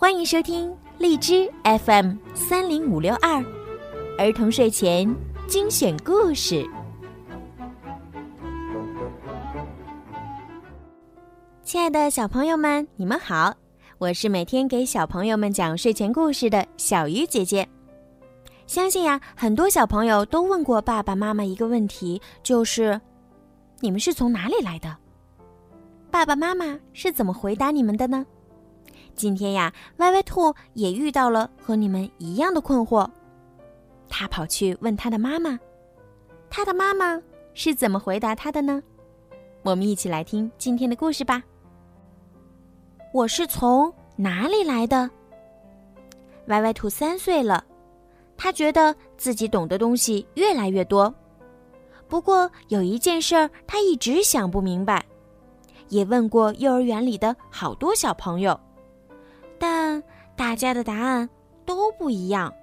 欢迎收听荔枝 FM 三零五六二儿童睡前精选故事。亲爱的小朋友们，你们好，我是每天给小朋友们讲睡前故事的小鱼姐姐。相信呀，很多小朋友都问过爸爸妈妈一个问题，就是你们是从哪里来的？爸爸妈妈是怎么回答你们的呢？今天呀，歪歪兔也遇到了和你们一样的困惑，他跑去问他的妈妈，他的妈妈是怎么回答他的呢？我们一起来听今天的故事吧。我是从哪里来的？歪歪兔三岁了，他觉得自己懂的东西越来越多，不过有一件事儿他一直想不明白，也问过幼儿园里的好多小朋友，大家的答案都不一样。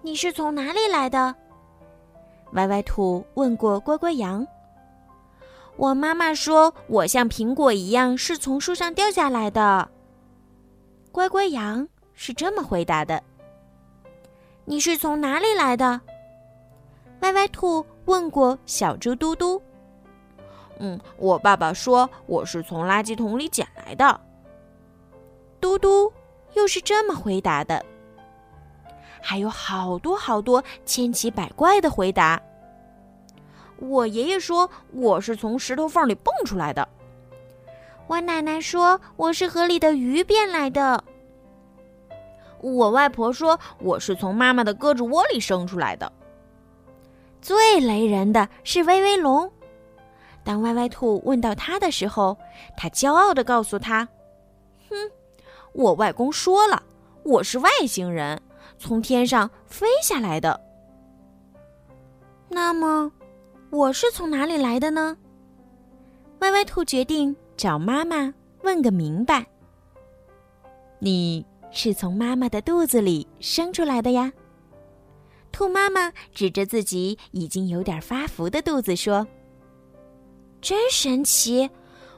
你是从哪里来的？歪歪兔问过乖乖羊。我妈妈说：“我像苹果一样是从树上掉下来的。”乖乖羊是这么回答的。你是从哪里来的？歪歪兔问过小猪嘟嘟。嗯，我爸爸说我是从垃圾桶里捡来的。嘟嘟又是这么回答的。还有好多好多千奇百怪的回答。我爷爷说我是从石头缝里蹦出来的。我奶奶说我是河里的鱼变来的。我外婆说我是从妈妈的胳肢窝里生出来的。最雷人的是威威龙。当歪歪兔问到他的时候，他骄傲的告诉他：“哼，我外公说了，我是外星人，从天上飞下来的。”那么。我是从哪里来的呢？歪歪兔决定找妈妈问个明白。你是从妈妈的肚子里生出来的呀？兔妈妈指着自己已经有点发福的肚子说：“真神奇，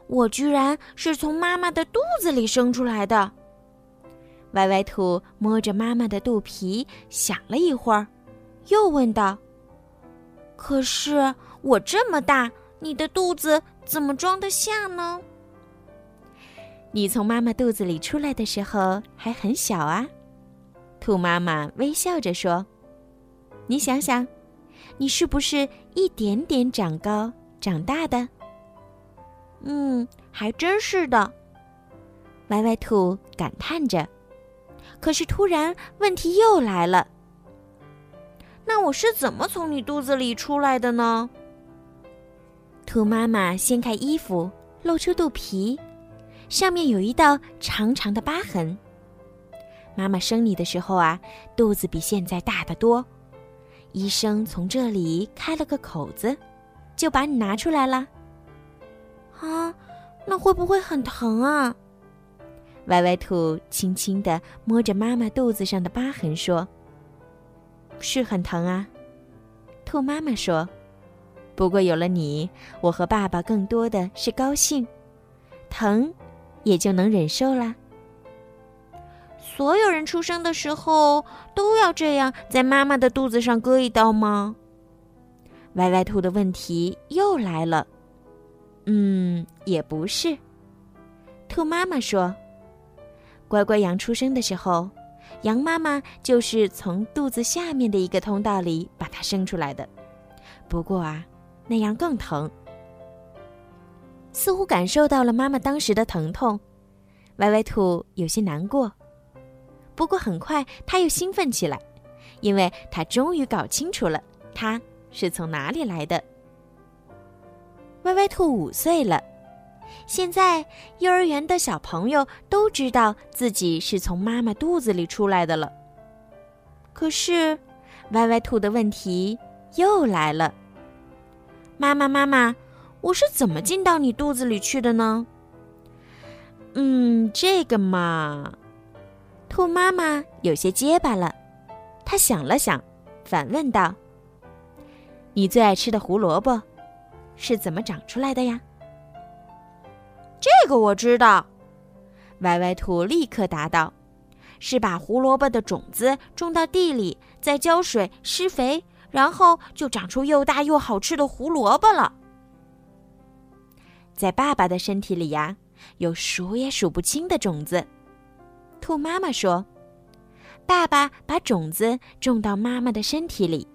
我居然是从妈妈的肚子里生出来的。”歪歪兔摸着妈妈的肚皮想了一会儿，又问道。可是我这么大，你的肚子怎么装得下呢？你从妈妈肚子里出来的时候还很小啊，兔妈妈微笑着说：“你想想，你是不是一点点长高长大的？”嗯，还真是的，歪歪兔感叹着。可是突然问题又来了。那我是怎么从你肚子里出来的呢？兔妈妈掀开衣服，露出肚皮，上面有一道长长的疤痕。妈妈生你的时候啊，肚子比现在大得多。医生从这里开了个口子，就把你拿出来了。啊，那会不会很疼啊？歪歪兔轻轻地摸着妈妈肚子上的疤痕说。是很疼啊，兔妈妈说。不过有了你，我和爸爸更多的是高兴，疼也就能忍受啦。所有人出生的时候都要这样在妈妈的肚子上割一刀吗？歪歪兔的问题又来了。嗯，也不是。兔妈妈说，乖乖羊出生的时候。羊妈妈就是从肚子下面的一个通道里把它生出来的，不过啊，那样更疼。似乎感受到了妈妈当时的疼痛，歪歪兔有些难过。不过很快他又兴奋起来，因为他终于搞清楚了他是从哪里来的。歪歪兔五岁了。现在，幼儿园的小朋友都知道自己是从妈妈肚子里出来的了。可是，歪歪兔的问题又来了：“妈妈，妈妈，我是怎么进到你肚子里去的呢？”“嗯，这个嘛……”兔妈妈有些结巴了。她想了想，反问道：“你最爱吃的胡萝卜是怎么长出来的呀？”这个我知道，歪歪兔立刻答道：“是把胡萝卜的种子种到地里，再浇水施肥，然后就长出又大又好吃的胡萝卜了。”在爸爸的身体里呀，有数也数不清的种子。兔妈妈说：“爸爸把种子种到妈妈的身体里，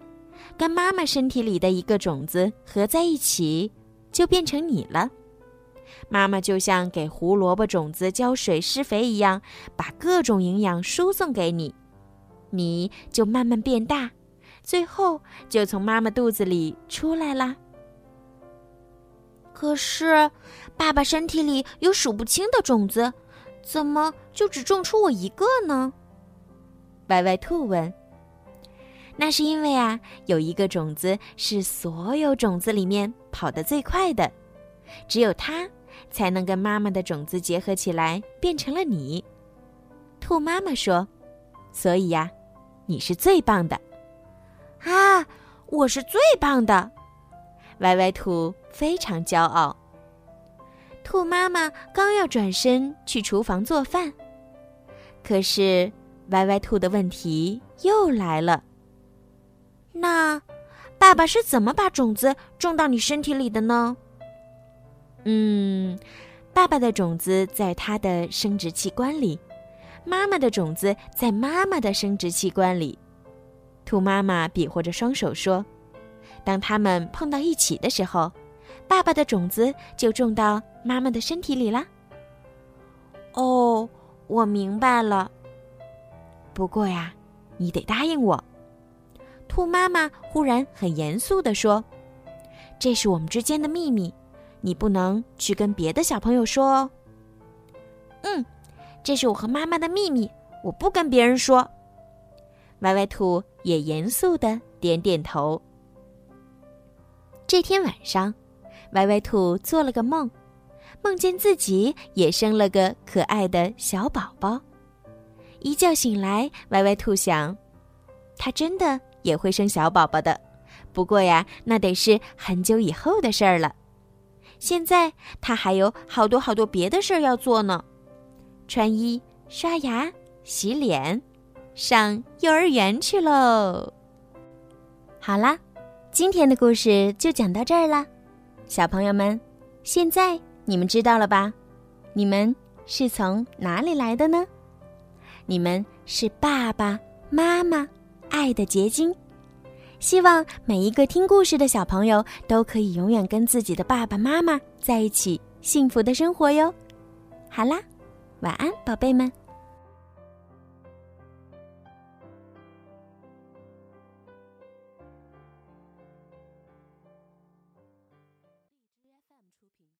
跟妈妈身体里的一个种子合在一起，就变成你了。妈妈就像给胡萝卜种子浇水施肥一样，把各种营养输送给你，你就慢慢变大，最后就从妈妈肚子里出来啦。”可是，爸爸身体里有数不清的种子，怎么就只种出我一个呢？歪歪兔问。那是因为啊，有一个种子是所有种子里面跑得最快的，只有它才能跟妈妈的种子结合起来，变成了你。兔妈妈说：“所以呀，你是最棒的。”啊，我是最棒的。歪歪兔非常骄傲。兔妈妈刚要转身去厨房做饭，可是歪歪兔的问题又来了。那，爸爸是怎么把种子种到你身体里的呢？嗯，爸爸的种子在他的生殖器官里，妈妈的种子在妈妈的生殖器官里。兔妈妈比划着双手说。当他们碰到一起的时候，爸爸的种子就种到妈妈的身体里啦。哦，我明白了。不过呀，你得答应我。兔妈妈忽然很严肃地说：“这是我们之间的秘密，你不能去跟别的小朋友说哦。”嗯，这是我和妈妈的秘密，我不跟别人说。歪歪兔也严肃的点点头。这天晚上，歪歪兔做了个梦，梦见自己也生了个可爱的小宝宝。一觉醒来，歪歪兔想，它真的也会生小宝宝的，不过呀，那得是很久以后的事儿了。现在他还有好多好多别的事儿要做呢：穿衣、刷牙、洗脸，上幼儿园去喽。好啦。今天的故事就讲到这儿啦，小朋友们，现在你们知道了吧？你们是从哪里来的呢？你们是爸爸妈妈爱的结晶。希望每一个听故事的小朋友都可以永远跟自己的爸爸妈妈在一起，幸福的生活哟。好啦，晚安，宝贝们。